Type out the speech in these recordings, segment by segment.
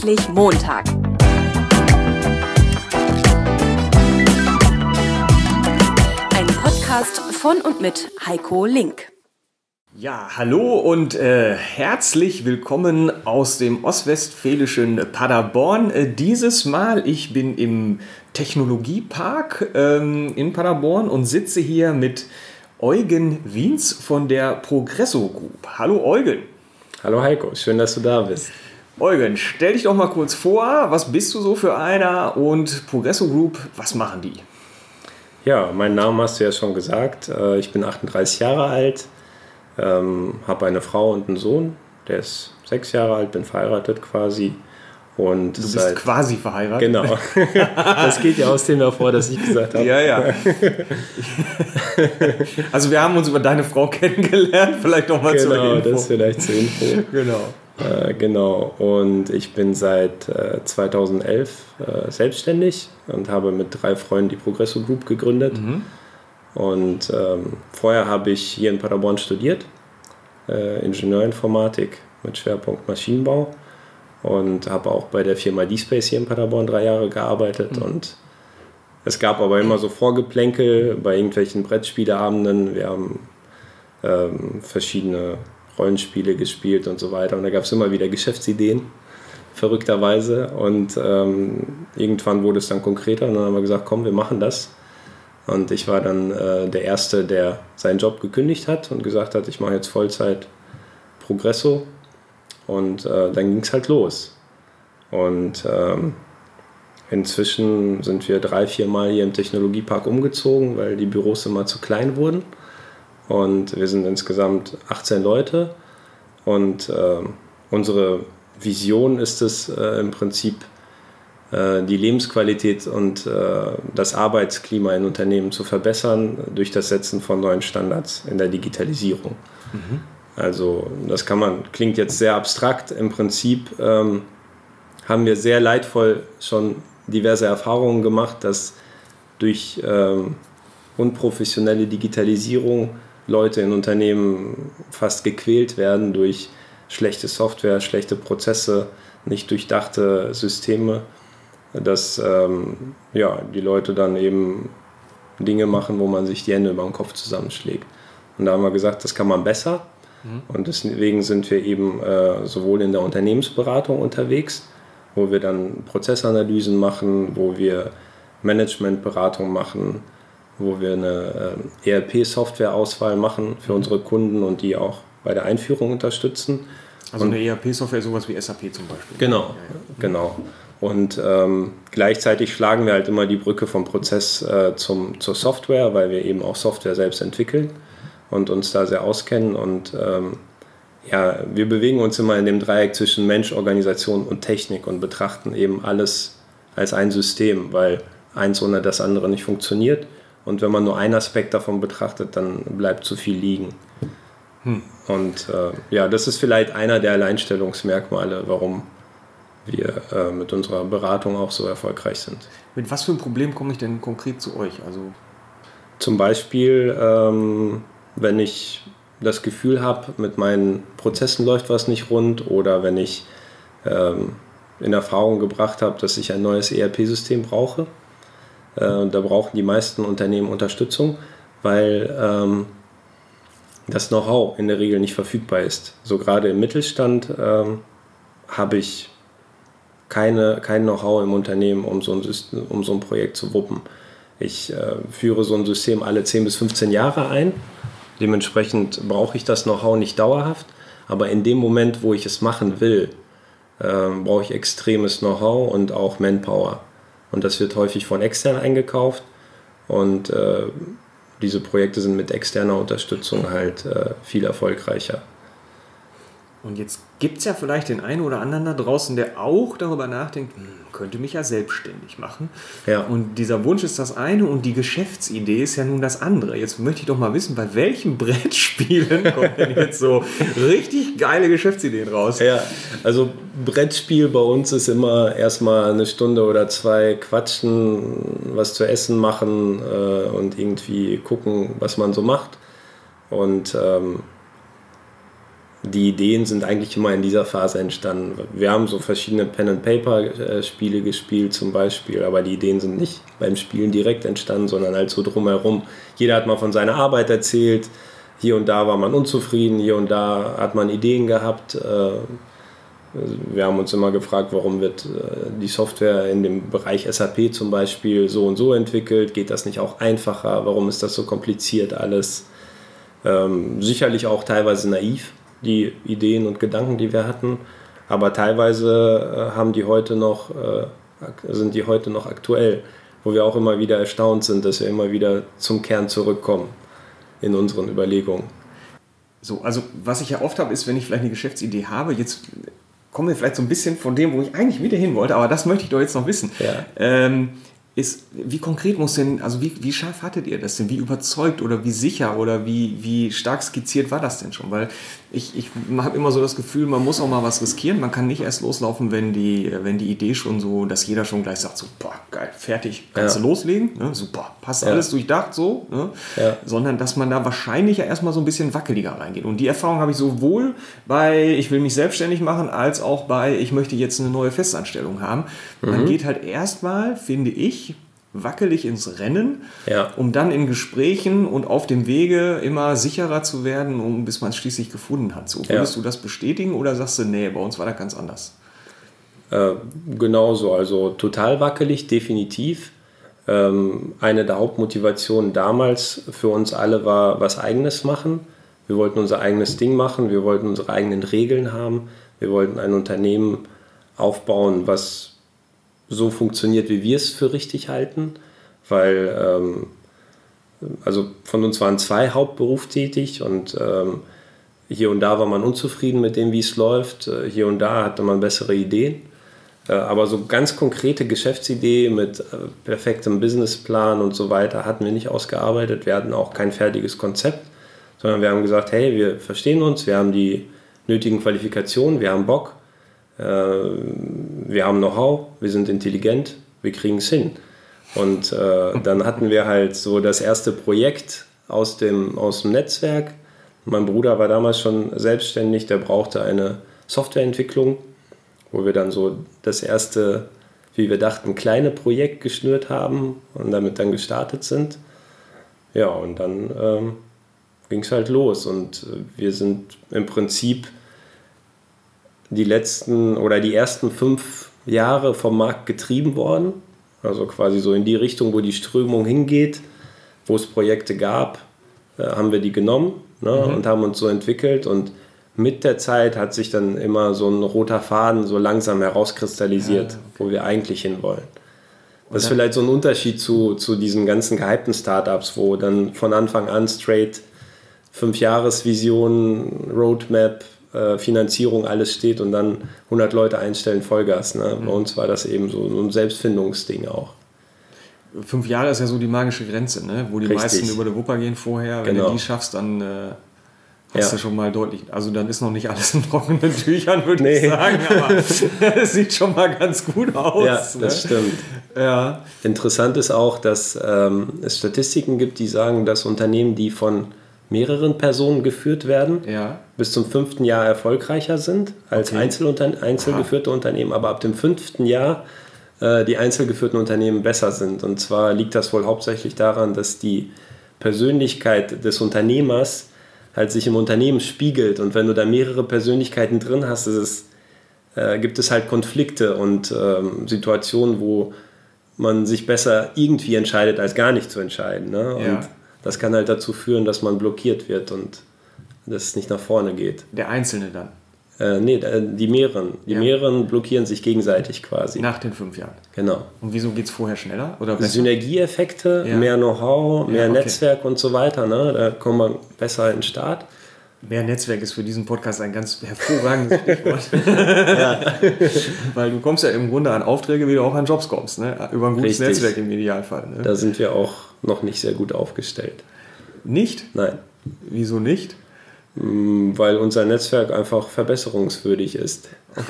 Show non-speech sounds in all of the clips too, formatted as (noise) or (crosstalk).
Endlich Montag. Ein Podcast von und mit Heiko Link. Ja, hallo und äh, herzlich willkommen aus dem ostwestfälischen Paderborn. Äh, dieses Mal, ich bin im Technologiepark ähm, in Paderborn und sitze hier mit Eugen Wiens von der Progresso Group. Hallo Eugen. Hallo Heiko, schön, dass du da bist. Eugen, stell dich doch mal kurz vor, was bist du so für einer und Progresso Group, was machen die? Ja, meinen Namen hast du ja schon gesagt. Äh, ich bin 38 Jahre alt, ähm, habe eine Frau und einen Sohn, der ist sechs Jahre alt, bin verheiratet quasi. Und du bist seit, quasi verheiratet. Genau. (laughs) Das geht ja aus dem hervor, dass ich gesagt habe. Ja, ja. (laughs) Also wir haben uns über deine Frau kennengelernt, vielleicht noch mal genau, zur Info. Genau, das vielleicht zur Info. Genau. Äh, genau. Und ich bin seit äh, 2011 äh, selbstständig und habe mit drei Freunden die Progresso Group gegründet. Mhm. Und ähm, vorher habe ich hier in Paderborn studiert, äh, Ingenieurinformatik mit Schwerpunkt Maschinenbau und habe auch bei der Firma D-Space hier in Paderborn drei Jahre gearbeitet mhm. und es gab aber immer so Vorgeplänkel bei irgendwelchen Brettspieleabenden. Wir haben ähm, verschiedene Rollenspiele gespielt und so weiter und da gab es immer wieder Geschäftsideen, verrückterweise und ähm, irgendwann wurde es dann konkreter und dann haben wir gesagt, komm, wir machen das. Und ich war dann äh, der Erste, der seinen Job gekündigt hat und gesagt hat, ich mache jetzt Vollzeit Progresso und äh, dann ging es halt los. Und ähm, inzwischen sind wir drei, vier Mal hier im Technologiepark umgezogen, weil die Büros immer zu klein wurden. Und wir sind insgesamt 18 Leute. Und äh, unsere Vision ist es äh, im Prinzip, äh, die Lebensqualität und äh, das Arbeitsklima in Unternehmen zu verbessern durch das Setzen von neuen Standards in der Digitalisierung. Mhm. Also das kann man, klingt jetzt sehr abstrakt. Im Prinzip ähm, haben wir sehr leidvoll schon diverse Erfahrungen gemacht, dass durch ähm, unprofessionelle Digitalisierung Leute in Unternehmen fast gequält werden durch schlechte Software, schlechte Prozesse, nicht durchdachte Systeme, dass ähm, ja, die Leute dann eben Dinge machen, wo man sich die Hände über den Kopf zusammenschlägt. Und da haben wir gesagt, das kann man besser Mhm. Und deswegen sind wir eben äh, sowohl in der Unternehmensberatung unterwegs, wo wir dann Prozessanalysen machen, wo wir Managementberatung machen, wo wir eine äh, ERP-Software-Auswahl machen für mhm. unsere Kunden und die auch bei der Einführung unterstützen. Also und eine ERP-Software, sowas wie SAP zum Beispiel. Genau, ja, ja. genau. Und ähm, gleichzeitig schlagen wir halt immer die Brücke vom Prozess äh, zum, zur Software, weil wir eben auch Software selbst entwickeln und uns da sehr auskennen. Und ähm, ja, wir bewegen uns immer in dem Dreieck zwischen Mensch, Organisation und Technik und betrachten eben alles als ein System, weil eins ohne das andere nicht funktioniert. Und wenn man nur einen Aspekt davon betrachtet, dann bleibt zu viel liegen. Hm. Und äh, ja, das ist vielleicht einer der Alleinstellungsmerkmale, warum wir äh, mit unserer Beratung auch so erfolgreich sind. Mit was für einem Problem komme ich denn konkret zu euch? Also Zum Beispiel ähm, wenn ich das Gefühl habe, mit meinen Prozessen läuft was nicht rund oder wenn ich ähm, in Erfahrung gebracht habe, dass ich ein neues ERP-System brauche. Äh, da brauchen die meisten Unternehmen Unterstützung, weil ähm, das Know-how in der Regel nicht verfügbar ist. So gerade im Mittelstand ähm, habe ich keine, kein Know-how im Unternehmen, um so, ein System, um so ein Projekt zu wuppen. Ich äh, führe so ein System alle 10 bis 15 Jahre ein Dementsprechend brauche ich das Know-how nicht dauerhaft, aber in dem Moment, wo ich es machen will, äh, brauche ich extremes Know-how und auch Manpower. Und das wird häufig von extern eingekauft und äh, diese Projekte sind mit externer Unterstützung halt äh, viel erfolgreicher. Und jetzt gibt es ja vielleicht den einen oder anderen da draußen, der auch darüber nachdenkt, hm, könnte mich ja selbstständig machen. Ja. Und dieser Wunsch ist das eine und die Geschäftsidee ist ja nun das andere. Jetzt möchte ich doch mal wissen, bei welchen (laughs) Brettspielen kommen denn jetzt so richtig geile Geschäftsideen raus? Ja, also Brettspiel bei uns ist immer erstmal eine Stunde oder zwei quatschen, was zu essen machen äh, und irgendwie gucken, was man so macht. Und ähm, die Ideen sind eigentlich immer in dieser Phase entstanden. Wir haben so verschiedene Pen-and-Paper-Spiele gespielt zum Beispiel, aber die Ideen sind nicht beim Spielen direkt entstanden, sondern halt so drumherum. Jeder hat mal von seiner Arbeit erzählt, hier und da war man unzufrieden, hier und da hat man Ideen gehabt. Äh, wir haben uns immer gefragt, warum wird äh, die Software in dem Bereich SAP zum Beispiel so und so entwickelt? Geht das nicht auch einfacher? Warum ist das so kompliziert alles? Ähm, sicherlich auch teilweise naiv, die Ideen und Gedanken, die wir hatten, aber teilweise äh, haben die heute noch, äh, sind die heute noch aktuell, wo wir auch immer wieder erstaunt sind, dass wir immer wieder zum Kern zurückkommen in unseren Überlegungen. So, also was ich ja oft habe, ist, wenn ich vielleicht eine Geschäftsidee habe, jetzt kommen wir vielleicht so ein bisschen von dem, wo ich eigentlich wieder hin wollte, aber das möchte ich doch jetzt noch wissen. Ja. Ähm, ist, wie konkret muss denn, also wie, wie scharf hattet ihr das denn? Wie überzeugt oder wie sicher oder wie, wie stark skizziert war das denn schon? Weil ich, ich habe immer so das Gefühl, man muss auch mal was riskieren. Man kann nicht erst loslaufen, wenn die, wenn die Idee schon so, dass jeder schon gleich sagt, so, boah, geil, fertig, kannst Ja. du loslegen, ne? super, passt Ja. alles durchdacht so, ne? Ja. sondern dass man da wahrscheinlich ja erstmal so ein bisschen wackeliger reingeht. Und die Erfahrung habe ich sowohl bei, ich will mich selbstständig machen, als auch bei, ich möchte jetzt eine neue Festanstellung haben. Man geht halt erstmal, finde ich, wackelig ins Rennen, Ja. um dann in Gesprächen und auf dem Wege immer sicherer zu werden, um, bis man es schließlich gefunden hat. So, würdest du das bestätigen oder sagst du, nee, bei uns war das ganz anders? Äh, genauso, also total wackelig, definitiv. Ähm, eine der Hauptmotivationen damals für uns alle war, was eigenes machen. Wir wollten unser eigenes Ding machen, wir wollten unsere eigenen Regeln haben, wir wollten ein Unternehmen aufbauen, was so funktioniert, wie wir es für richtig halten, weil ähm, also von uns waren zwei hauptberufstätig und ähm, hier und da war man unzufrieden mit dem, wie es läuft. Äh, Hier und da hatte man bessere Ideen. Äh, Aber so ganz konkrete Geschäftsidee mit äh, perfektem Businessplan und so weiter hatten wir nicht ausgearbeitet. Wir hatten auch kein fertiges Konzept, sondern wir haben gesagt, hey, wir verstehen uns, wir haben die nötigen Qualifikationen, wir haben Bock, wir haben Know-how, wir sind intelligent, wir kriegen es hin. Und äh, dann hatten wir halt so das erste Projekt aus dem, aus dem Netzwerk. Mein Bruder war damals schon selbstständig, der brauchte eine Softwareentwicklung, wo wir dann so das erste, wie wir dachten, kleine Projekt geschnürt haben und damit dann gestartet sind. Ja, und dann ähm, ging es halt los und äh, wir sind im Prinzip die letzten oder die ersten fünf Jahre vom Markt getrieben worden. Also quasi so in die Richtung, wo die Strömung hingeht, wo es Projekte gab, äh, haben wir die genommen ne, und haben uns so entwickelt. Und mit der Zeit hat sich dann immer so ein roter Faden so langsam herauskristallisiert, wo wir eigentlich hinwollen. Das ist vielleicht so ein Unterschied zu, zu diesen ganzen gehypten Startups, wo dann von Anfang an straight Fünf-Jahres-Vision, Roadmap, äh, Finanzierung, alles steht und dann 100 Leute einstellen, Vollgas. Ne? Bei uns war das eben so ein Selbstfindungsding auch. Fünf Jahre ist ja so die magische Grenze, ne? wo die Richtig. meisten über die Wupper gehen vorher. Wenn Genau. du die schaffst, dann äh, hast Ja. du schon mal deutlich. Also dann ist noch nicht alles in trockenen (laughs) Tüchern, würde Nee. ich sagen, aber (laughs) (laughs) es sieht schon mal ganz gut aus. Ja, das ne? stimmt. Ja. Interessant ist auch, dass ähm, es Statistiken gibt, die sagen, dass Unternehmen, die von mehreren Personen geführt werden, Ja. bis zum fünften Jahr erfolgreicher sind als Okay. Einzelunter einzelgeführte Unternehmen, aber ab dem fünften Jahr äh, die einzelgeführten Unternehmen besser sind. Und zwar liegt das wohl hauptsächlich daran, dass die Persönlichkeit des Unternehmers halt sich im Unternehmen spiegelt. Und wenn du da mehrere Persönlichkeiten drin hast, es, äh, gibt es halt Konflikte und ähm, Situationen, wo man sich besser irgendwie entscheidet, als gar nicht zu entscheiden. Ne? Und Ja. Das kann halt dazu führen, dass man blockiert wird und dass es nicht nach vorne geht. Der Einzelne dann, Äh, nee, äh, die mehreren. Die Ja. mehreren blockieren sich gegenseitig quasi. nach den fünf Jahren. Genau. Und wieso geht es vorher schneller? Oder besser? Synergieeffekte, Ja. mehr Know-how, mehr Ja, okay. Netzwerk und so weiter. Ne? Da kommt man besser in den Start. Mehr Netzwerk ist für diesen Podcast ein ganz hervorragendes (laughs) Stichwort. (laughs) Weil du kommst ja im Grunde an Aufträge, wie du auch an Jobs kommst. Ne? Über ein gutes Richtig. Netzwerk im Idealfall. Ne? Da sind wir auch noch nicht sehr gut aufgestellt. Nicht? Nein. Wieso nicht? Mm, Weil unser Netzwerk einfach verbesserungswürdig ist. (laughs)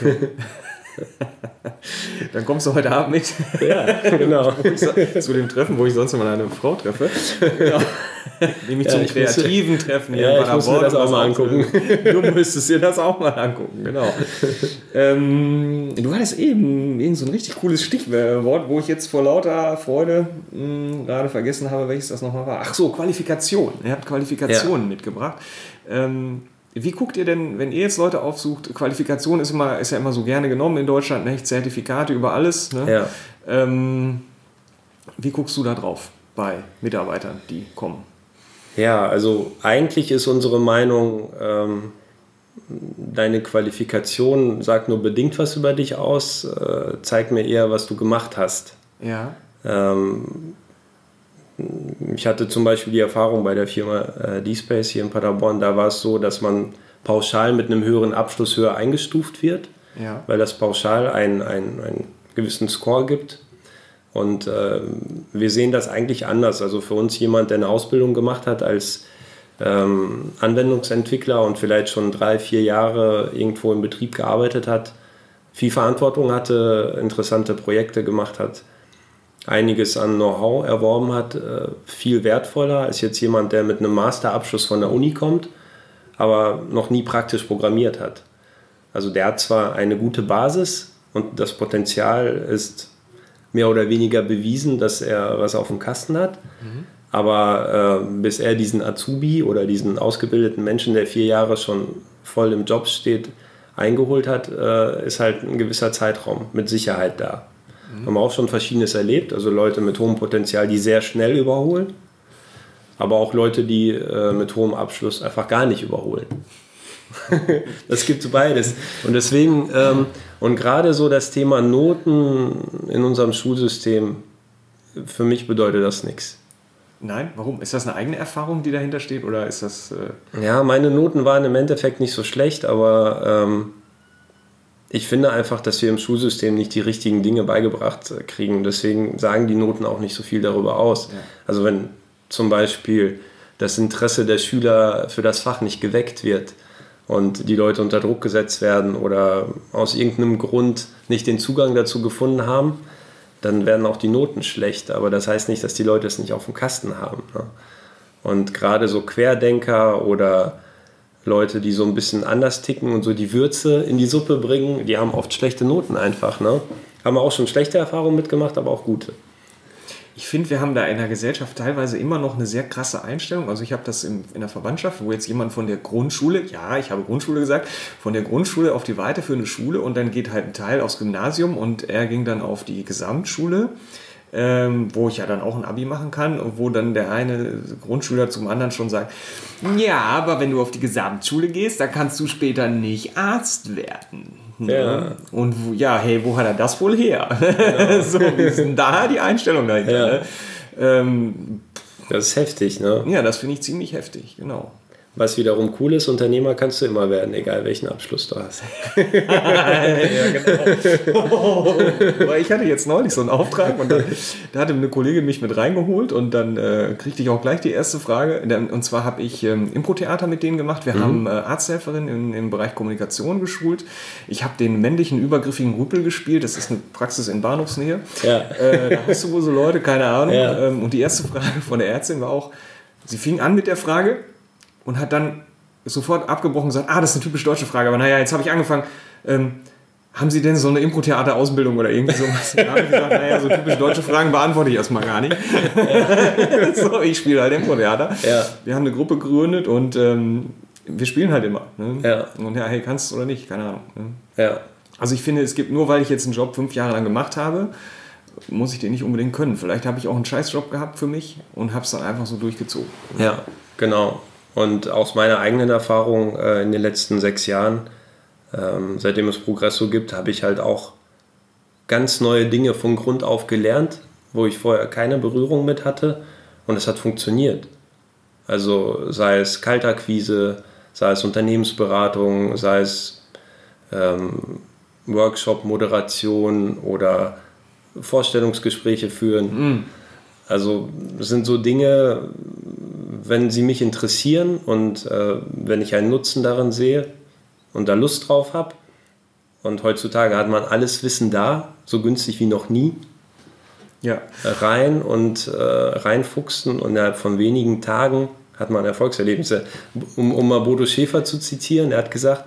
(laughs) Dann kommst du heute Abend mit Ja, genau. (laughs) zu dem Treffen, wo ich sonst immer eine Frau treffe. Ja. Nämlich ja, zum kreativen müsste, Treffen hier ja. Ich muss mir das auch mal angucken. (laughs) du müsstest dir das auch mal angucken, genau. ähm, du hattest eben, eben so ein richtig cooles Stichwort, wo ich jetzt vor lauter Freude mh, hm, gerade vergessen habe, welches das nochmal war. Ach so, Qualifikation. Ihr habt Qualifikationen ja. mitgebracht. Ähm, wie guckt ihr denn, wenn ihr jetzt Leute aufsucht, Qualifikation ist, immer, ist ja immer so gerne genommen in Deutschland, ne? Zertifikate über alles. Ne? Ja. Ähm, wie guckst du da drauf bei Mitarbeitern, die kommen? Ja, also eigentlich ist unsere Meinung, ähm, deine Qualifikation sagt nur bedingt was über dich aus, äh, zeig mir eher, was du gemacht hast. Ja. Ähm, ich hatte zum Beispiel die Erfahrung bei der Firma äh, D-Space hier in Paderborn, da war es so, dass man pauschal mit einem höheren Abschluss höher eingestuft wird, ja. weil das pauschal einen, einen, einen gewissen Score gibt. Und äh, wir sehen das eigentlich anders. Also für uns jemand, der eine Ausbildung gemacht hat als ähm, Anwendungsentwickler und vielleicht schon drei, vier Jahre irgendwo im Betrieb gearbeitet hat, viel Verantwortung hatte, interessante Projekte gemacht hat, einiges an Know-how erworben hat, äh, viel wertvoller als jetzt jemand, der mit einem Masterabschluss von der Uni kommt, aber noch nie praktisch programmiert hat. Also der hat zwar eine gute Basis und das Potenzial ist mehr oder weniger bewiesen, dass er was auf dem Kasten hat, mhm. aber äh, bis er diesen Azubi oder diesen ausgebildeten Menschen, der vier Jahre schon voll im Job steht, eingeholt hat, äh, ist halt ein gewisser Zeitraum mit Sicherheit da. Mhm. Haben wir auch schon Verschiedenes erlebt, also Leute mit hohem Potenzial, die sehr schnell überholen, aber auch Leute, die äh, mit hohem Abschluss einfach gar nicht überholen. (laughs) das gibt beides. Und deswegen, ähm, und gerade so das Thema Noten in unserem Schulsystem, für mich bedeutet das nichts. Nein, warum? Ist das eine eigene Erfahrung, die dahinter steht, oder ist das. Äh ja, meine Noten waren im Endeffekt nicht so schlecht, aber ähm, ich finde einfach, dass wir im Schulsystem nicht die richtigen Dinge beigebracht kriegen. Deswegen sagen die Noten auch nicht so viel darüber aus. Ja. Also wenn zum Beispiel das Interesse der Schüler für das Fach nicht geweckt wird und die Leute unter Druck gesetzt werden oder aus irgendeinem Grund nicht den Zugang dazu gefunden haben, dann werden auch die Noten schlecht. Aber das heißt nicht, dass die Leute es nicht auf dem Kasten haben. Ne? Und gerade so Querdenker oder Leute, die so ein bisschen anders ticken und so die Würze in die Suppe bringen, die haben oft schlechte Noten einfach. Ne? Haben auch schon schlechte Erfahrungen mitgemacht, aber auch gute. Ich finde, wir haben da in der Gesellschaft teilweise immer noch eine sehr krasse Einstellung. Also ich habe das in, in der Verwandtschaft, wo jetzt jemand von der Grundschule, ja, ich habe Grundschule gesagt, von der Grundschule auf die weiterführende Schule und dann geht halt ein Teil aufs Gymnasium und er ging dann auf die Gesamtschule ähm, wo ich ja dann auch ein Abi machen kann und wo dann der eine Grundschüler zum anderen schon sagt, ja, aber wenn du auf die Gesamtschule gehst, dann kannst du später nicht Arzt werden. Ne? Ja. Und wo, ja, hey, wo hat er das wohl her? Ja. (laughs) so, wie ist denn da die Einstellung dahinter? Ja. Ne? Ähm, das ist heftig, ne? Ja, das finde ich ziemlich heftig, genau. Was wiederum cool ist, Unternehmer kannst du immer werden, egal welchen Abschluss du hast. (laughs) ja, genau. Weil ich hatte jetzt neulich so einen Auftrag und da, da hatte eine Kollegin mich mit reingeholt und dann äh, kriegte ich auch gleich die erste Frage. Und zwar habe ich ähm, Impro-Theater mit denen gemacht. Wir mhm. haben äh, Arzthelferin im, im Bereich Kommunikation geschult. Ich habe den männlichen übergriffigen Rüppel gespielt. Das ist eine Praxis in Bahnhofsnähe. Ja. Äh, da hast du wohl so Leute, keine Ahnung. Ja. Ähm, und die erste Frage von der Ärztin war auch, sie fing an mit der Frage, und hat dann sofort abgebrochen und gesagt, ah, das ist eine typisch deutsche Frage, aber naja, jetzt habe ich angefangen, ähm, haben Sie denn so eine Impro-Theater-Ausbildung oder irgendwie sowas? Da habe ich gesagt, naja, so typisch deutsche Fragen beantworte ich erstmal gar nicht. (laughs) so, ich spiele halt Impro-Theater. Ja. Wir haben eine Gruppe gegründet und ähm, wir spielen halt immer. Ne? Ja. Und ja, hey, kannst du oder nicht? Keine Ahnung. Ne? Ja. Also ich finde, es gibt nur, weil ich jetzt einen Job fünf Jahre lang gemacht habe, muss ich den nicht unbedingt können. Vielleicht habe ich auch einen Scheißjob gehabt für mich und habe es dann einfach so durchgezogen. Ja, genau. Und aus meiner eigenen Erfahrung äh, in den letzten sechs Jahren, ähm, seitdem es Progresso gibt, habe ich halt auch ganz neue Dinge von Grund auf gelernt, wo ich vorher keine Berührung mit hatte. Und es hat funktioniert. Also sei es Kaltakquise, sei es Unternehmensberatung, sei es ähm, Workshop-Moderation oder Vorstellungsgespräche führen. Mm. Also sind so Dinge, wenn sie mich interessieren und äh, wenn ich einen Nutzen darin sehe und da Lust drauf habe. Und heutzutage hat man alles Wissen da, so günstig wie noch nie. ja. rein und äh, reinfuchsen und innerhalb von wenigen Tagen hat man Erfolgserlebnisse. Um, um mal Bodo Schäfer zu zitieren, er hat gesagt,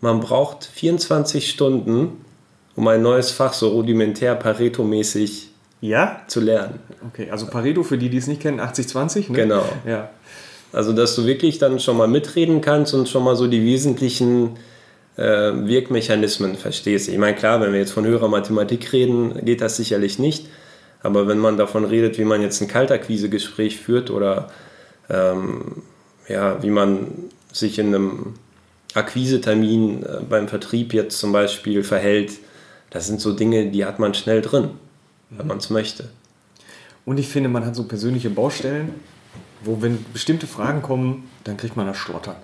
man braucht 24 Stunden, um ein neues Fach so rudimentär Pareto-mäßig Ja? zu lernen. Okay, also Pareto, für die, die es nicht kennen, 80-20, ne? Genau. Ja. Also, dass du wirklich dann schon mal mitreden kannst und schon mal so die wesentlichen äh, Wirkmechanismen verstehst. Ich meine, klar, wenn wir jetzt von höherer Mathematik reden, geht das sicherlich nicht. Aber wenn man davon redet, wie man jetzt ein Kaltakquise-Gespräch führt oder ähm, ja, wie man sich in einem Akquisetermin äh, beim Vertrieb jetzt zum Beispiel verhält, das sind so Dinge, die hat man schnell drin, wenn man es möchte. Und ich finde, man hat so persönliche Baustellen, wo, wenn bestimmte Fragen kommen, dann kriegt man das Schlottern.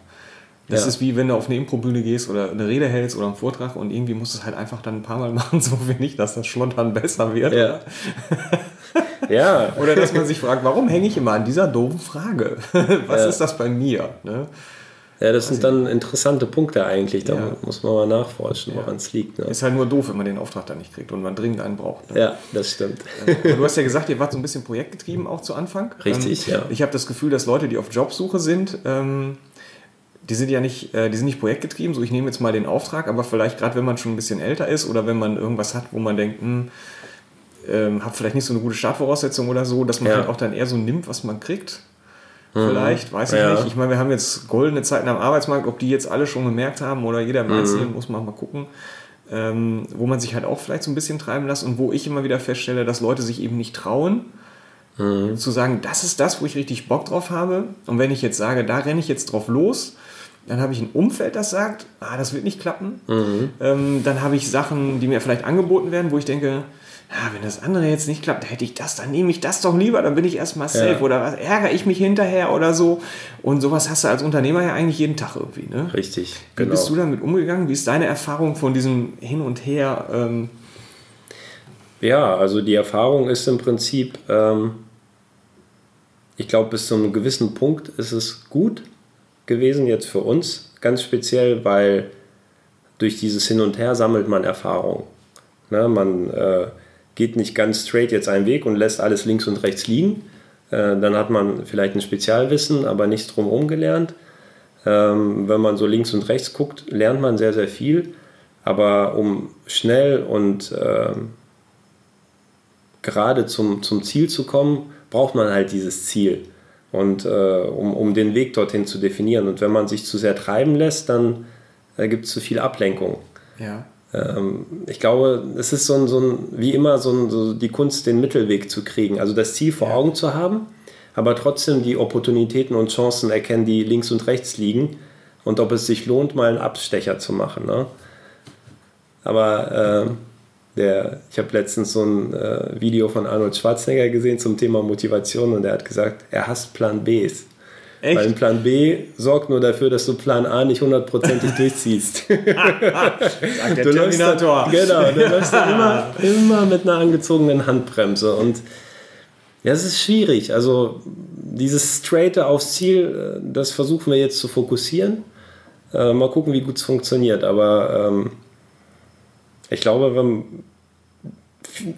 Das Ja. ist wie wenn du auf eine Improbühne gehst oder eine Rede hältst oder einen Vortrag und irgendwie musst du es halt einfach dann ein paar Mal (laughs) machen, so wie nicht, dass das Schlottern besser wird. Ja. (laughs) ja, Oder dass man sich fragt, warum hänge ich immer an dieser doofen Frage? (laughs) Was Ja. ist das bei mir? Ne? Ja, das sind dann interessante Punkte eigentlich. Da Ja. muss man mal nachforschen, woran es liegt. Ne? Ist halt nur doof, wenn man den Auftrag dann nicht kriegt und man dringend einen braucht. Ne? Ja, das stimmt. Du hast ja gesagt, ihr wart so ein bisschen projektgetrieben auch zu Anfang. Richtig, ähm, ja. Ich habe das Gefühl, dass Leute, die auf Jobsuche sind, ähm, die sind ja nicht, äh, die sind nicht projektgetrieben. So, ich nehme jetzt mal den Auftrag, aber vielleicht gerade, wenn man schon ein bisschen älter ist oder wenn man irgendwas hat, wo man denkt, hm, ähm, habe vielleicht nicht so eine gute Startvoraussetzung oder so, dass man halt auch dann eher so nimmt, was man kriegt. Vielleicht, weiß ich Ja. nicht. Ich meine, wir haben jetzt goldene Zeiten am Arbeitsmarkt, ob die jetzt alle schon gemerkt haben oder jeder im Einzelnen, muss man mal gucken. Ähm, wo man sich halt auch vielleicht so ein bisschen treiben lässt und wo ich immer wieder feststelle, dass Leute sich eben nicht trauen, zu sagen, das ist das, wo ich richtig Bock drauf habe. Und wenn ich jetzt sage, da renne ich jetzt drauf los, dann habe ich ein Umfeld, das sagt, ah, das wird nicht klappen. Ähm, dann habe ich Sachen, die mir vielleicht angeboten werden, wo ich denke, ja, wenn das andere jetzt nicht klappt, hätte ich das, dann nehme ich das doch lieber, dann bin ich erstmal safe Ja. oder was, ärgere ich mich hinterher oder so. Und sowas hast du als Unternehmer ja eigentlich jeden Tag irgendwie. Ne? Richtig, Wie genau. bist du damit umgegangen? Wie ist deine Erfahrung von diesem Hin und Her? Ähm, Ja, also die Erfahrung ist im Prinzip, ähm, ich glaube, bis zu einem gewissen Punkt ist es gut gewesen jetzt für uns, ganz speziell, weil durch dieses Hin und Her sammelt man Erfahrung. Ne, man äh, geht nicht ganz straight jetzt einen Weg und lässt alles links und rechts liegen. Äh, dann hat man vielleicht ein Spezialwissen, aber nichts drumherum gelernt. Ähm, wenn man so links und rechts guckt, lernt man sehr, sehr viel. Aber um schnell und ähm, gerade zum, zum Ziel zu kommen, braucht man halt dieses Ziel. Und äh, um, um den Weg dorthin zu definieren. Und wenn man sich zu sehr treiben lässt, dann äh, gibt es zu viel Ablenkung. ja. Ähm, ich glaube, es ist so ein, so ein wie immer so, ein, so die Kunst, den Mittelweg zu kriegen. Also das Ziel vor Augen zu haben, aber trotzdem die Opportunitäten und Chancen erkennen, die links und rechts liegen. Und ob es sich lohnt, mal einen Abstecher zu machen. Ne? Aber ähm, der, ich habe letztens so ein äh, Video von Arnold Schwarzenegger gesehen zum Thema Motivation und er hat gesagt, er hasst Plan Bs. Echt? Weil Plan B sorgt nur dafür, dass du Plan A nicht hundertprozentig (laughs) durchziehst. Sagt der Du läufst dann, Terminator. genau, du (laughs) läufst dann immer, immer mit einer angezogenen Handbremse. Und ja, es ist schwierig. Also dieses Straighte aufs Ziel, äh, das versuchen wir jetzt zu fokussieren. Äh, mal gucken, wie gut es funktioniert. Aber ähm, ich glaube, wenn,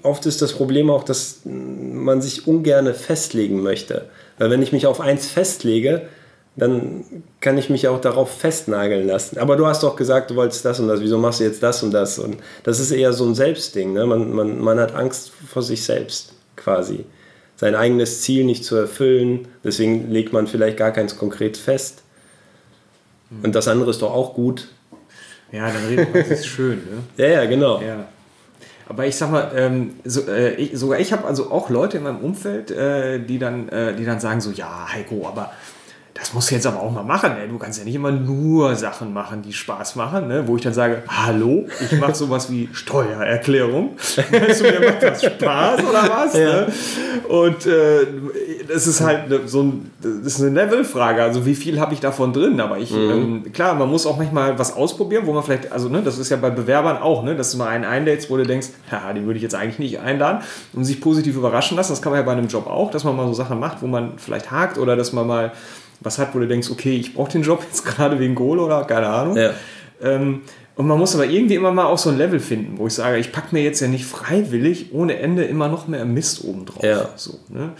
oft ist das Problem auch, dass man sich ungern festlegen möchte. Weil wenn ich mich auf eins festlege, dann kann ich mich auch darauf festnageln lassen. Aber du hast doch gesagt, du wolltest das und das, wieso machst du jetzt das und das? Und das ist eher so ein Selbstding. Ne? Man, man, man hat Angst vor sich selbst quasi. Sein eigenes Ziel nicht zu erfüllen, deswegen legt man vielleicht gar keins konkret fest. Und das andere ist doch auch gut. Ja, dann redet man sich schön. Ne? Ja, ja, genau. Ja. Aber ich sag mal, ähm, so, äh, ich, sogar ich habe also auch Leute in meinem Umfeld, äh, die, dann, äh, die dann sagen so, ja, Heiko, aber das musst du jetzt aber auch mal machen. Ne? Du kannst ja nicht immer nur Sachen machen, die Spaß machen. Ne? Wo ich dann sage, hallo, ich mache (laughs) sowas wie Steuererklärung. (laughs) Weißt du, mir macht das Spaß oder was? Ja. Ne? Und äh, das ist halt ne, so ein, das ist eine Levelfrage. Also wie viel habe ich davon drin? Aber ich, ähm, klar, man muss auch manchmal was ausprobieren, wo man vielleicht, also ne, das ist ja bei Bewerbern auch, ne, dass du mal einen einlädst, wo du denkst, (laughs) ja, den würde ich jetzt eigentlich nicht einladen und sich positiv überraschen lassen. Das kann man ja bei einem Job auch, dass man mal so Sachen macht, wo man vielleicht hakt oder dass man mal was hat, wo du denkst, okay, ich brauche den Job (laughs) jetzt gerade wegen Kohle oder keine Ahnung. Ja. Ähm, Und man muss aber irgendwie immer mal auch so ein Level finden, wo ich sage, ich packe mir jetzt ja nicht freiwillig ohne Ende immer noch mehr Mist oben drauf. Ja. So, ne?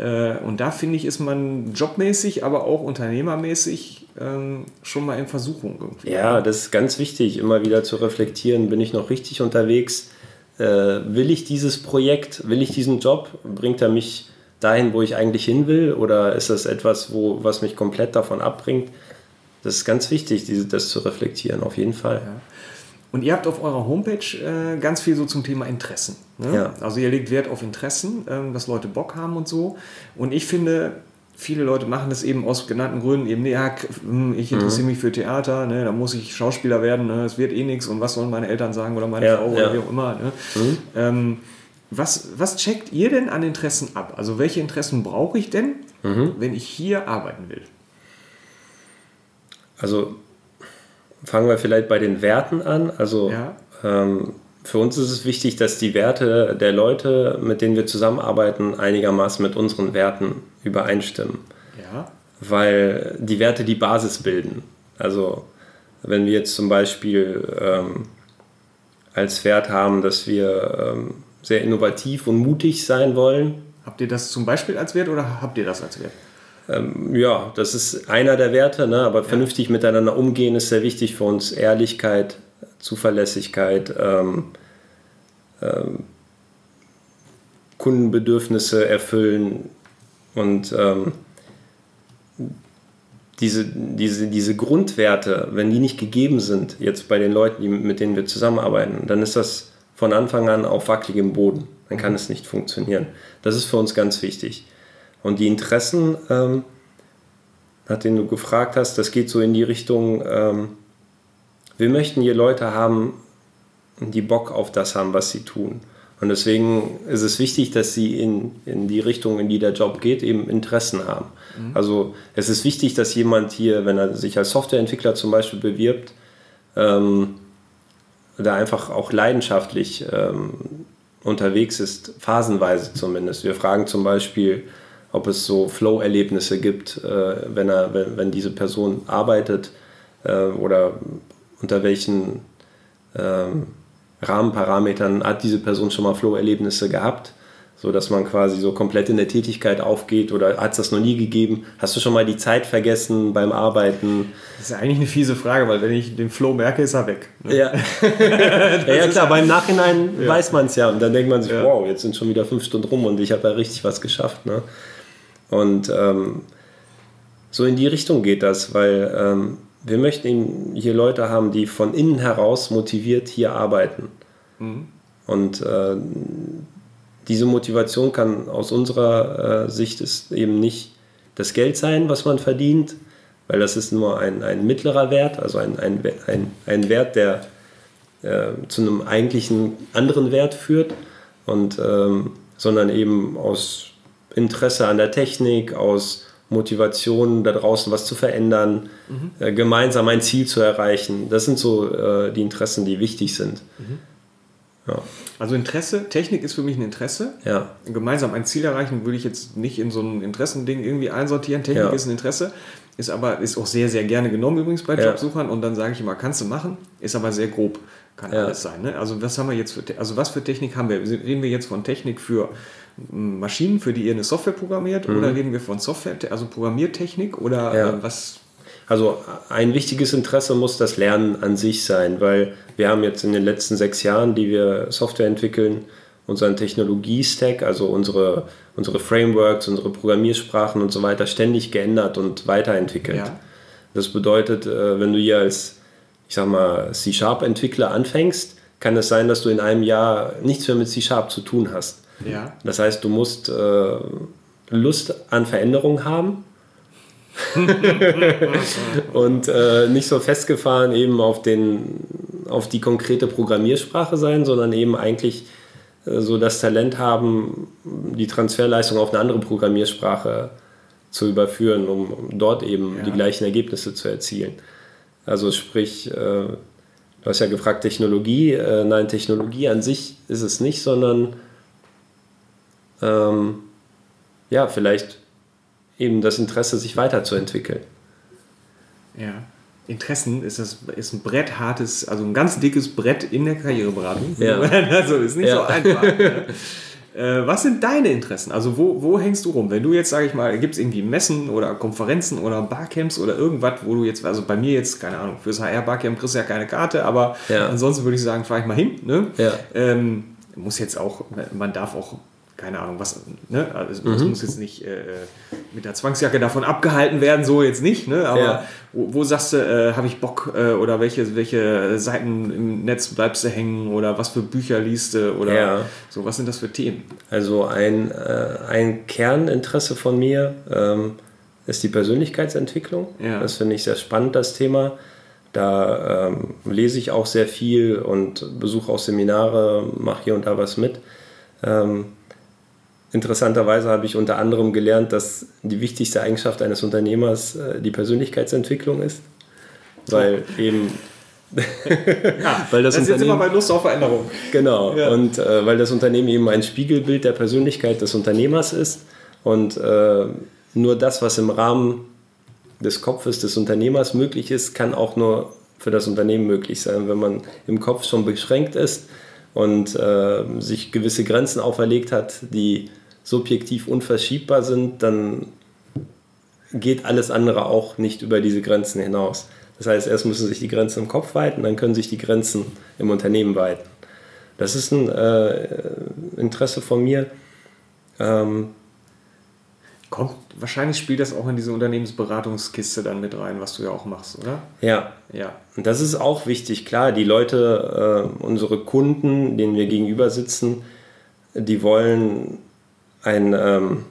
Äh, und da finde ich, ist man jobmäßig, aber auch unternehmermäßig ähm, schon mal in Versuchung irgendwie. Ja, das ist ganz wichtig, immer wieder zu reflektieren, bin ich noch richtig unterwegs? Äh, will ich dieses Projekt, will ich diesen Job? Bringt er mich dahin, wo ich eigentlich hin will? Oder ist das etwas, wo, was mich komplett davon abbringt? Das ist ganz wichtig, diese, das zu reflektieren, auf jeden Fall. Ja. Und ihr habt auf eurer Homepage äh, ganz viel so zum Thema Interessen. Ne? Ja. Also ihr legt Wert auf Interessen, ähm, dass Leute Bock haben und so. Und ich finde, viele Leute machen das eben aus genannten Gründen eben, ja, hm, ich interessiere Mhm. mich für Theater, ne, da muss ich Schauspieler werden, ne, es wird eh nichts und was sollen meine Eltern sagen oder meine Ja, Frau ja. oder wie auch immer. Ne? Ähm, was, was checkt ihr denn an Interessen ab? Also welche Interessen brauche ich denn, Mhm. wenn ich hier arbeiten will? Also fangen wir vielleicht bei den Werten an. Also Ja. ähm, für uns ist es wichtig, dass die Werte der Leute, mit denen wir zusammenarbeiten, einigermaßen mit unseren Werten übereinstimmen. Ja. Weil die Werte die Basis bilden. Also wenn wir jetzt zum Beispiel ähm, als Wert haben, dass wir ähm, sehr innovativ und mutig sein wollen, Habt ihr das zum Beispiel als Wert oder habt ihr das als Wert? Ähm, ja, das ist einer der Werte, ne? aber vernünftig miteinander umgehen ist sehr wichtig für uns. Ehrlichkeit, Zuverlässigkeit, ähm, ähm, Kundenbedürfnisse erfüllen und ähm, diese, diese, diese Grundwerte, wenn die nicht gegeben sind, jetzt bei den Leuten, die, mit denen wir zusammenarbeiten, dann ist das von Anfang an auf wackeligem Boden. Dann kann es nicht funktionieren. Das ist für uns ganz wichtig. Und die Interessen, ähm, nach denen du gefragt hast, das geht so in die Richtung, ähm, wir möchten hier Leute haben, die Bock auf das haben, was sie tun. Und deswegen ist es wichtig, dass sie in, in die Richtung, in die der Job geht, eben Interessen haben. Also es ist wichtig, dass jemand hier, wenn er sich als Softwareentwickler zum Beispiel bewirbt, ähm, da einfach auch leidenschaftlich ähm, unterwegs ist, phasenweise zumindest. Wir fragen zum Beispiel, ob es so Flow-Erlebnisse gibt, äh, wenn, er, wenn, wenn diese Person arbeitet äh, oder unter welchen ähm, Rahmenparametern hat diese Person schon mal Flow-Erlebnisse gehabt, so dass man quasi so komplett in der Tätigkeit aufgeht oder hat es das noch nie gegeben? Hast du schon mal die Zeit vergessen beim Arbeiten? Das ist ja eigentlich eine fiese Frage, weil wenn ich den Flow merke, ist er weg. ne? Ja, (laughs) (laughs) ja, ja klar, beim Nachhinein Ja. weiß man es ja und dann denkt man sich, Ja. wow, jetzt sind schon wieder fünf Stunden rum und ich habe da richtig was geschafft. Ne? Und ähm, so in die Richtung geht das, weil ähm, wir möchten eben hier Leute haben, die von innen heraus motiviert hier arbeiten. Und äh, diese Motivation kann aus unserer äh, Sicht ist eben nicht das Geld sein, was man verdient, weil das ist nur ein, ein mittlerer Wert, also ein, ein, ein, ein Wert, der äh, zu einem eigentlichen anderen Wert führt, und, ähm, sondern eben aus Interesse an der Technik, aus Motivation, da draußen was zu verändern, äh, gemeinsam ein Ziel zu erreichen. Das sind so äh, die Interessen, die wichtig sind. Ja. Also Interesse, Technik ist für mich ein Interesse. Ja. Gemeinsam ein Ziel erreichen würde ich jetzt nicht in so ein Interessending irgendwie einsortieren. Technik Ja. ist ein Interesse, ist aber ist auch sehr, sehr gerne genommen übrigens bei. Jobsuchern und dann sage ich immer, kannst du machen, ist aber sehr grob, kann alles sein. Ne? Also was haben wir jetzt für, also was für Technik haben wir? Reden wir jetzt von Technik für Maschinen, für die ihr eine Software programmiert oder reden wir von Software, also Programmiertechnik oder Mhm. Ja. äh, was? Also ein wichtiges Interesse muss das Lernen an sich sein, weil wir haben jetzt in den letzten sechs Jahren, die wir Software entwickeln, unseren Technologie-Stack, also unsere, unsere Frameworks, unsere Programmiersprachen und so weiter ständig geändert und weiterentwickelt. Ja. Das bedeutet, äh, wenn du hier als, ich sag mal, C-Sharp-Entwickler anfängst, kann es sein, dass du in einem Jahr nichts mehr mit C-Sharp zu tun hast. Ja. Das heißt, du musst äh, Lust an Veränderung haben (laughs) und äh, nicht so festgefahren eben auf, den, auf die konkrete Programmiersprache sein, sondern eben eigentlich äh, so das Talent haben, die Transferleistung auf eine andere Programmiersprache zu überführen, um, dort eben Ja. die gleichen Ergebnisse zu erzielen. Also sprich, äh, du hast ja gefragt Technologie. Äh, nein, Technologie an sich ist es nicht, sondern ähm, ja, vielleicht eben das Interesse, sich weiterzuentwickeln. Ja. Interessen ist das ist ein bretthartes, also ein ganz dickes Brett in der Karriereberatung. Ja. (laughs) Also ist nicht Ja. so einfach. ne? (laughs) Äh, Was sind deine Interessen? Also wo, wo hängst du rum? Wenn du jetzt, sage ich mal, gibt es irgendwie Messen oder Konferenzen oder Barcamps oder irgendwas, wo du jetzt, also bei mir jetzt, keine Ahnung, fürs HR-Barcamp kriegst du ja keine Karte, aber Ja. ansonsten würde ich sagen, fahre ich mal hin. Ne? Ja. Ähm, muss jetzt auch, man darf auch, keine Ahnung, was, ne? Also Mhm. es muss jetzt nicht äh, mit der Zwangsjacke davon abgehalten werden, so jetzt nicht, ne? Aber Ja. wo, wo sagst du, äh, habe ich Bock äh, oder welche, welche Seiten im Netz bleibst du hängen oder was für Bücher liest du oder Ja. so, was sind das für Themen? Also ein, äh, ein Kerninteresse von mir ähm, ist die Persönlichkeitsentwicklung. Ja. Das finde ich sehr spannend, das Thema. Da ähm, lese ich auch sehr viel und besuche auch Seminare, mache hier und da was mit. Ähm, interessanterweise habe ich unter anderem gelernt, dass die wichtigste Eigenschaft eines Unternehmers äh, die Persönlichkeitsentwicklung ist. Weil eben (laughs) Ja, Weil das dann sind wir Unternehmen- bei Lust auf Veränderung. Genau, Ja. und äh, weil das Unternehmen eben ein Spiegelbild der Persönlichkeit des Unternehmers ist und äh, nur das, was im Rahmen des Kopfes des Unternehmers möglich ist, kann auch nur für das Unternehmen möglich sein. Wenn man im Kopf schon beschränkt ist und äh, sich gewisse Grenzen auferlegt hat, die subjektiv unverschiebbar sind, dann geht alles andere auch nicht über diese Grenzen hinaus. Das heißt, erst müssen sich die Grenzen im Kopf weiten, dann können sich die Grenzen im Unternehmen weiten. Das ist ein äh, Interesse von mir. Ähm, Kommt, wahrscheinlich spielt das auch in diese Unternehmensberatungskiste dann mit rein, was du ja auch machst, oder? ja, Ja. und das ist auch wichtig. Klar, die Leute, äh, unsere Kunden, denen wir gegenüber sitzen, die wollen einen, ähm,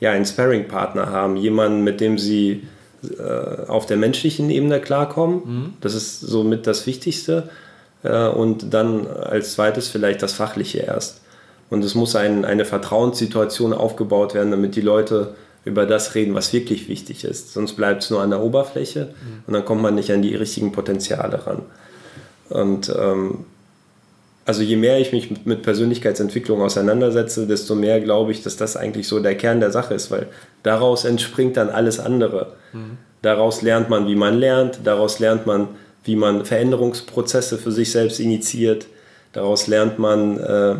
ja, einen Sparring-Partner haben, jemanden, mit dem sie äh, auf der menschlichen Ebene klarkommen. Das ist somit das Wichtigste. Äh, und dann als zweites vielleicht das Fachliche erst. Und es muss ein, eine Vertrauenssituation aufgebaut werden, damit die Leute über das reden, was wirklich wichtig ist. Sonst bleibt es nur an der Oberfläche und dann kommt man nicht an die richtigen Potenziale ran. Und ähm, also je mehr ich mich mit- Persönlichkeitsentwicklung auseinandersetze, desto mehr glaube ich, dass das eigentlich so der Kern der Sache ist, weil daraus entspringt dann alles andere. Daraus lernt man, wie man lernt, daraus lernt man, wie man Veränderungsprozesse für sich selbst initiiert, daraus lernt man, äh,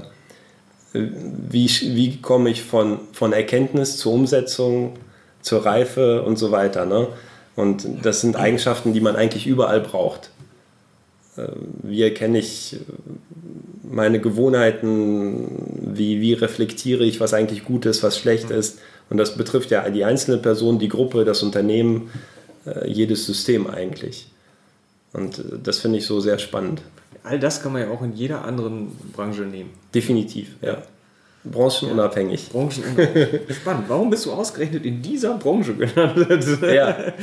wie, wie komme ich von, von Erkenntnis zur Umsetzung, zur Reife und so weiter. Ne? Und das sind Eigenschaften, die man eigentlich überall braucht. Äh, Wie erkenne ich äh, meine Gewohnheiten, wie, wie reflektiere ich, was eigentlich gut ist, was schlecht ist. Und das betrifft ja die einzelne Person, die Gruppe, das Unternehmen, äh, jedes System eigentlich. Und das finde ich so sehr spannend. All das kann man ja auch in jeder anderen Branche nehmen. Definitiv, ja. Branchenunabhängig. Branchen (laughs) Spannend. Warum bist du ausgerechnet in dieser Branche gelandet? Ja. (laughs)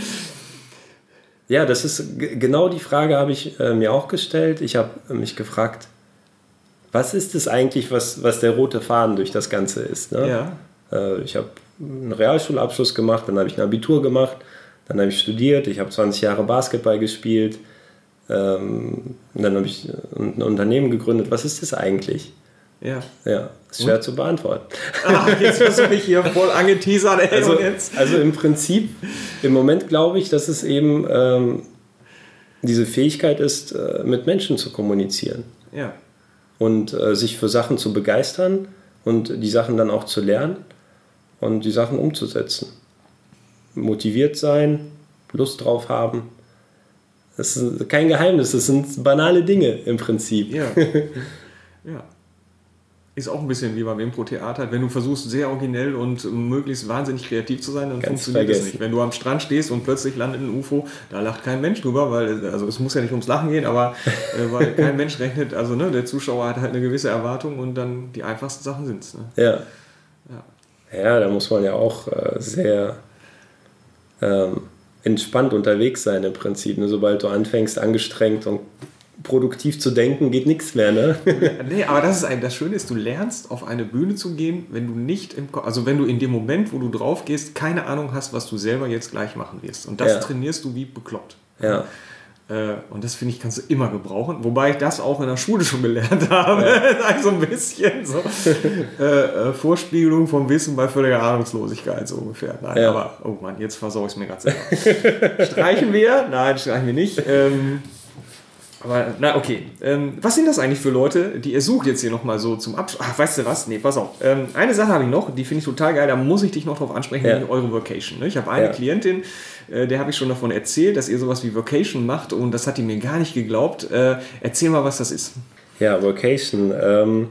Ja, das ist genau die Frage, habe ich äh, mir auch gestellt. Ich habe mich gefragt, was ist es eigentlich, was, was der rote Faden durch das Ganze ist? Ne? Ja. Äh, ich habe einen Realschulabschluss gemacht, dann habe ich ein Abitur gemacht, dann habe ich studiert, ich habe 20 Jahre Basketball gespielt, ähm, dann habe ich ein Unternehmen gegründet. Was ist das eigentlich? Ja. Ja, ist schwer zu beantworten. Ah, jetzt wirst du mich hier voll angeteasert, ey, Also, und jetzt. also im Prinzip, im Moment glaube ich, dass es eben ähm, diese Fähigkeit ist, äh, mit Menschen zu kommunizieren Ja. und äh, sich für Sachen zu begeistern und die Sachen dann auch zu lernen und die Sachen umzusetzen. Motiviert sein, Lust drauf haben. Das ist kein Geheimnis, das sind banale Dinge im Prinzip. Ja. (laughs) ja. Ist auch ein bisschen wie beim Impro-Theater. Wenn du versuchst, sehr originell und möglichst wahnsinnig kreativ zu sein, dann Ganz funktioniert das vergessen. nicht. Wenn du am Strand stehst und plötzlich landet ein UFO, da lacht kein Mensch drüber, weil, also es muss ja nicht ums Lachen gehen, aber äh, weil (laughs) kein Mensch rechnet, also ne, der Zuschauer hat halt eine gewisse Erwartung und dann die einfachsten Sachen sind es. Ne? Ja. Ja, da muss man ja auch äh, sehr ähm, entspannt unterwegs sein im Prinzip. Ne? Sobald du anfängst, angestrengt und produktiv zu denken, geht nichts mehr. Ne? Nee, aber das ist ein, das Schöne ist, du lernst auf eine Bühne zu gehen, wenn du nicht im also wenn du in dem Moment, wo du drauf gehst, keine Ahnung hast, was du selber jetzt gleich machen wirst. Und das Ja. trainierst du wie bekloppt. ja. Äh, und das finde ich, kannst du immer gebrauchen. Wobei ich das auch in der Schule schon gelernt (laughs) habe. Ja. (laughs) so ein bisschen so. (laughs) äh, äh, Vorspiegelung vom Wissen bei völliger Ahnungslosigkeit, so ungefähr. Nein, ja. aber, oh Mann, jetzt versorge ich es mir gerade selber. streichen wir? Nein, streichen wir nicht. Ähm, aber, na, okay. Ähm, was sind das eigentlich für Leute, die ihr sucht jetzt hier nochmal so zum Abschluss? Ach, weißt du was? Nee, pass auf. Ähm, eine Sache habe ich noch, die finde ich total geil, da muss ich dich noch drauf ansprechen, ja. nämlich eure Vocation. Ne? Ich habe eine ja. Klientin, äh, der habe ich schon davon erzählt, dass ihr sowas wie Vocation macht und das hat die mir gar nicht geglaubt. Äh, erzähl mal, was das ist. Ja, Vocation. Ähm,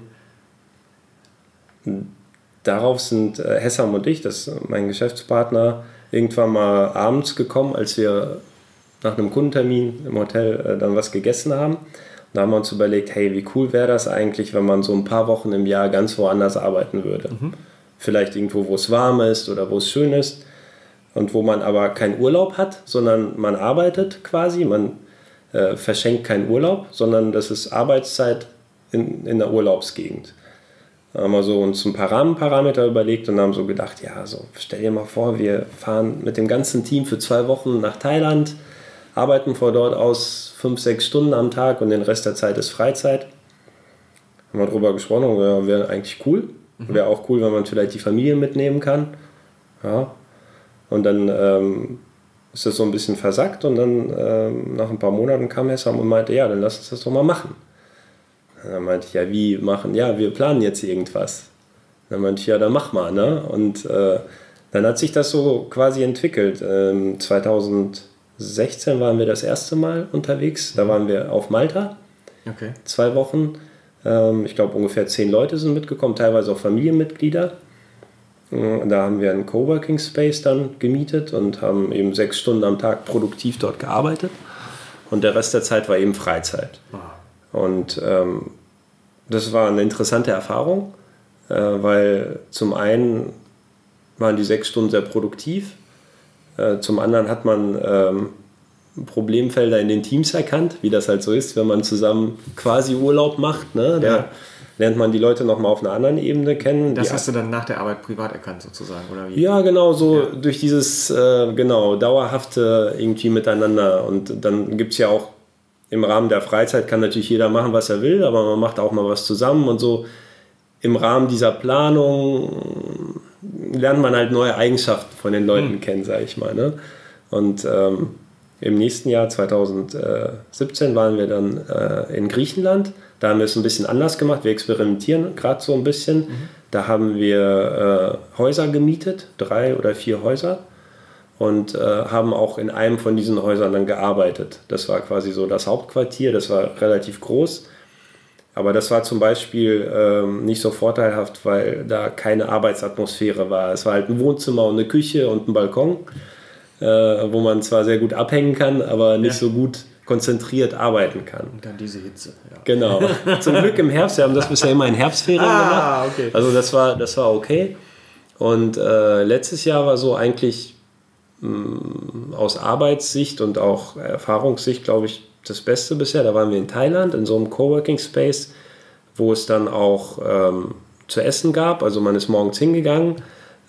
darauf sind äh, Hessam und ich, das ist mein Geschäftspartner, irgendwann mal abends gekommen, als wir nach einem Kundentermin im Hotel äh, dann was gegessen haben. Und da haben wir uns überlegt, hey, wie cool wäre das eigentlich, wenn man so ein paar Wochen im Jahr ganz woanders arbeiten würde. Mhm. Vielleicht irgendwo, wo es warm ist oder wo es schön ist und wo man aber keinen Urlaub hat, sondern man arbeitet quasi, man äh, verschenkt keinen Urlaub, sondern das ist Arbeitszeit in, in der Urlaubsgegend. Da haben wir so uns ein paar Rahmenparameter überlegt und haben so gedacht, ja, so stell dir mal vor, wir fahren mit dem ganzen Team für zwei Wochen nach Thailand, arbeiten von dort aus fünf, sechs Stunden am Tag und den Rest der Zeit ist Freizeit. Haben wir darüber gesprochen, wäre wär eigentlich cool. Mhm. Wäre auch cool, wenn man vielleicht die Familie mitnehmen kann. Ja, und dann ähm, ist das so ein bisschen versackt und dann ähm, nach ein paar Monaten kam Hessam und meinte, ja, dann lass uns das doch mal machen. Und dann meinte ich, ja, wie machen? Ja, wir planen jetzt irgendwas. Dann meinte ich, ja, dann mach mal. Ne? Und äh, dann hat sich das so quasi entwickelt. Ähm, 2016 waren wir das erste Mal unterwegs. Da waren wir auf Malta. Okay. Zwei Wochen. Ähm, ich glaube, ungefähr zehn Leute sind mitgekommen, teilweise auch Familienmitglieder. Da haben wir einen Coworking Space dann gemietet und haben eben sechs Stunden am Tag produktiv dort gearbeitet. Und der Rest der Zeit war eben Freizeit. Ah. Und ähm, das war eine interessante Erfahrung, äh, weil zum einen waren die sechs Stunden sehr produktiv, äh, zum anderen hat man ähm, Problemfelder in den Teams erkannt, wie das halt so ist, wenn man zusammen quasi Urlaub macht. Ne? Da, ja lernt man die Leute nochmal auf einer anderen Ebene kennen. Das hast du dann nach der Arbeit privat erkannt sozusagen, oder wie? Ja, genau, so ja. durch dieses äh, genau dauerhafte irgendwie miteinander. Und dann gibt es ja auch im Rahmen der Freizeit kann natürlich jeder machen, was er will, aber man macht auch mal was zusammen und so im Rahmen dieser Planung lernt man halt neue Eigenschaften von den Leuten hm. kennen, sage ich mal. Ne? Und ähm, im nächsten Jahr, 2017, waren wir dann äh, in Griechenland da haben wir es ein bisschen anders gemacht. Wir experimentieren gerade so ein bisschen. Mhm. Da haben wir äh, Häuser gemietet, drei oder vier Häuser. Und äh, haben auch in einem von diesen Häusern dann gearbeitet. Das war quasi so das Hauptquartier, das war relativ groß. Aber das war zum Beispiel ähm, nicht so vorteilhaft, weil da keine Arbeitsatmosphäre war. Es war halt ein Wohnzimmer und eine Küche und ein Balkon, äh, wo man zwar sehr gut abhängen kann, aber nicht ja. so gut konzentriert arbeiten kann. Und dann diese Hitze. Ja. Genau. (laughs) Zum Glück im Herbst. Wir haben das bisher immer in Herbstferien ah, gemacht. Okay. Also das war, das war okay. Und äh, letztes Jahr war so eigentlich mh, mm, aus Arbeitssicht und auch Erfahrungssicht, glaube ich, das Beste bisher. Da waren wir in Thailand in so einem Coworking Space, wo es dann auch ähm, zu essen gab. Also man ist morgens hingegangen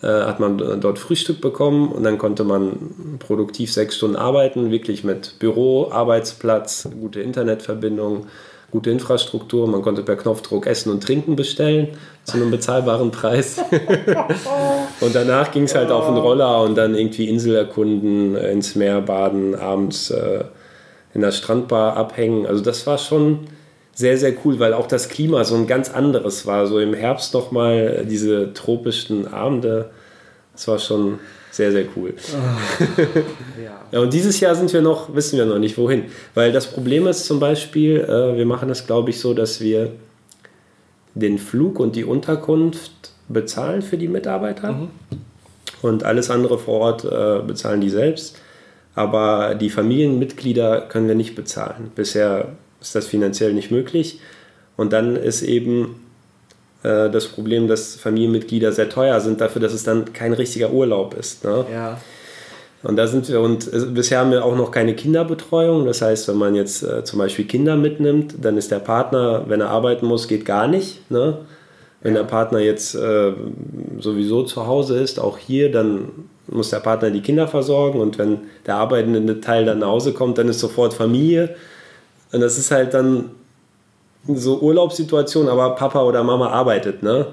äh, hat man dort Frühstück bekommen und dann konnte man produktiv sechs Stunden arbeiten, wirklich mit Büro, Arbeitsplatz, gute Internetverbindung, gute Infrastruktur. Man konnte per Knopfdruck Essen und Trinken bestellen zu einem bezahlbaren Preis. (laughs) und danach ging es halt auf den Roller und dann irgendwie Insel erkunden, ins Meer baden, abends äh, in der Strandbar abhängen. Also das war schon sehr, sehr cool, weil auch das Klima so ein ganz anderes war. So im Herbst nochmal diese tropischen Abende. Das war schon sehr, sehr cool. Oh, (laughs) ja. ja. und dieses Jahr sind wir noch, wissen wir noch nicht wohin. Weil das Problem ist zum Beispiel, äh, wir machen das, glaube ich, so, dass wir den Flug und die Unterkunft bezahlen für die Mitarbeiter. Mhm. Und alles andere vor Ort äh, bezahlen die selbst. Aber die Familienmitglieder können wir nicht bezahlen. Bisher ist das finanziell nicht möglich. Und dann ist eben äh, das Problem, dass Familienmitglieder sehr teuer sind dafür, dass es dann kein richtiger Urlaub ist. Ne? Ja. Und da sind wir, und äh, bisher haben wir auch noch keine Kinderbetreuung. Das heißt, wenn man jetzt äh, zum Beispiel Kinder mitnimmt, dann ist der Partner, wenn er arbeiten muss, geht gar nicht. Ne? Wenn der Partner jetzt äh, sowieso zu Hause ist, auch hier, dann muss der Partner die Kinder versorgen und wenn der arbeitende Teil dann nach Hause kommt, dann ist sofort Familie. Und das ist halt dann so Urlaubssituation, aber Papa oder Mama arbeitet, ne?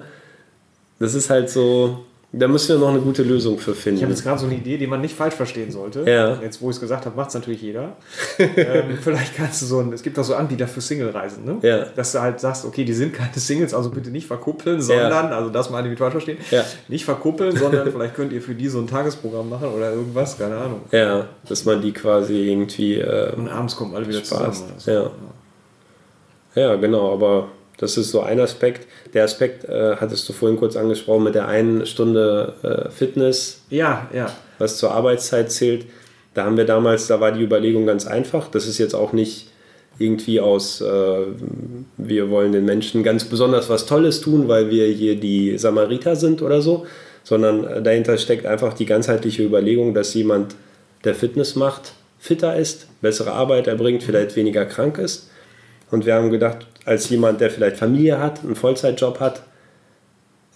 Das ist halt so, da müssen wir noch eine gute Lösung für finden. Ich habe jetzt gerade so eine Idee, die man nicht falsch verstehen sollte. Ja. Jetzt, wo ich es gesagt habe, macht es natürlich jeder. (laughs) ähm, vielleicht kannst du so ein, es gibt auch so Anbieter für Single-Reisen, ne? Ja. Dass du halt sagst, okay, die sind keine Singles, also bitte nicht verkuppeln, sondern, also das mal nicht falsch verstehen, Ja. nicht verkuppeln, sondern vielleicht könnt ihr für die so ein Tagesprogramm machen oder irgendwas, keine Ahnung. Ja, dass man die quasi irgendwie äh, Und abends kommen alle wieder Spaß. zusammen. So. Ja. Ja, genau, aber das ist so ein Aspekt. Der Aspekt äh, hattest du vorhin kurz angesprochen mit der einen Stunde äh, Fitness, ja, ja. was zur Arbeitszeit zählt. Da haben wir damals, da war die Überlegung ganz einfach. Das ist jetzt auch nicht irgendwie aus, äh, wir wollen den Menschen ganz besonders was Tolles tun, weil wir hier die Samariter sind oder so, sondern äh, dahinter steckt einfach die ganzheitliche Überlegung, dass jemand, der Fitness macht, fitter ist, bessere Arbeit erbringt, vielleicht weniger krank ist. Und wir haben gedacht, als jemand, der vielleicht Familie hat, einen Vollzeitjob hat,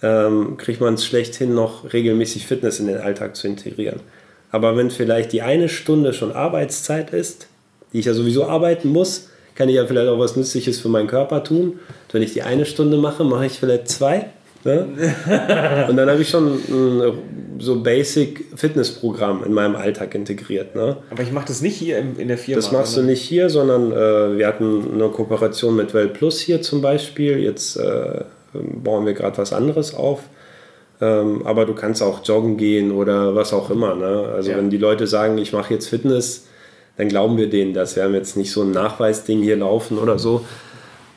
ähm, kriegt man es schlechthin noch regelmäßig Fitness in den Alltag zu integrieren. Aber wenn vielleicht die eine Stunde schon Arbeitszeit ist, die ich ja sowieso arbeiten muss, kann ich ja vielleicht auch was Nützliches für meinen Körper tun. Und wenn ich die eine Stunde mache, mache ich vielleicht zwei. Ne? Und dann habe ich schon ein so Basic Fitnessprogramm in meinem Alltag integriert. Ne? Aber ich mache das nicht hier in, in der Firma. Das machst du nicht hier, sondern äh, wir hatten eine Kooperation mit Well Plus hier zum Beispiel. Jetzt äh, bauen wir gerade was anderes auf. Ähm, aber du kannst auch joggen gehen oder was auch immer. Ne? Also Ja. wenn die Leute sagen, ich mache jetzt Fitness, dann glauben wir denen das. Wir haben jetzt nicht so ein Nachweisding hier laufen oder so.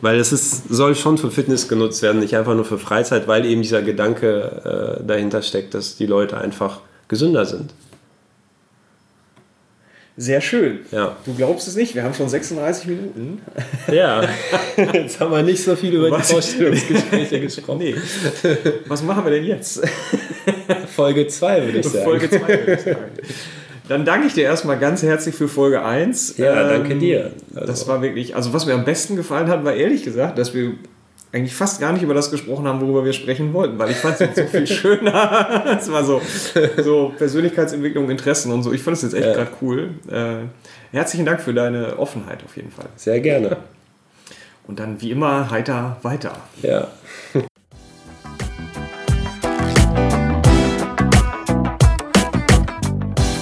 Weil es ist, soll schon für Fitness genutzt werden, nicht einfach nur für Freizeit, weil eben dieser Gedanke äh, dahinter steckt, dass die Leute einfach gesünder sind. Sehr schön. Ja. Du glaubst es nicht, wir haben schon 36 Minuten. Ja, (laughs) jetzt haben wir nicht so viel über Was? die Vorstellungsgespräche gesprochen. Nee. Was machen wir denn jetzt? (laughs) Folge 2 würde ich sagen. Folge 2. würde ich sagen. Dann danke ich dir erstmal ganz herzlich für Folge 1. Ja, danke dir. das Also- war wirklich, also was mir am besten gefallen hat, war ehrlich gesagt, dass wir eigentlich fast gar nicht über das gesprochen haben, worüber wir sprechen wollten, weil ich fand es so viel (laughs) schöner. Es war so, so Persönlichkeitsentwicklung, Interessen und so. Ich fand es jetzt echt Ja. gerade cool. Äh, herzlichen Dank für deine Offenheit auf jeden Fall. Sehr gerne. Und dann wie immer heiter weiter. Ja.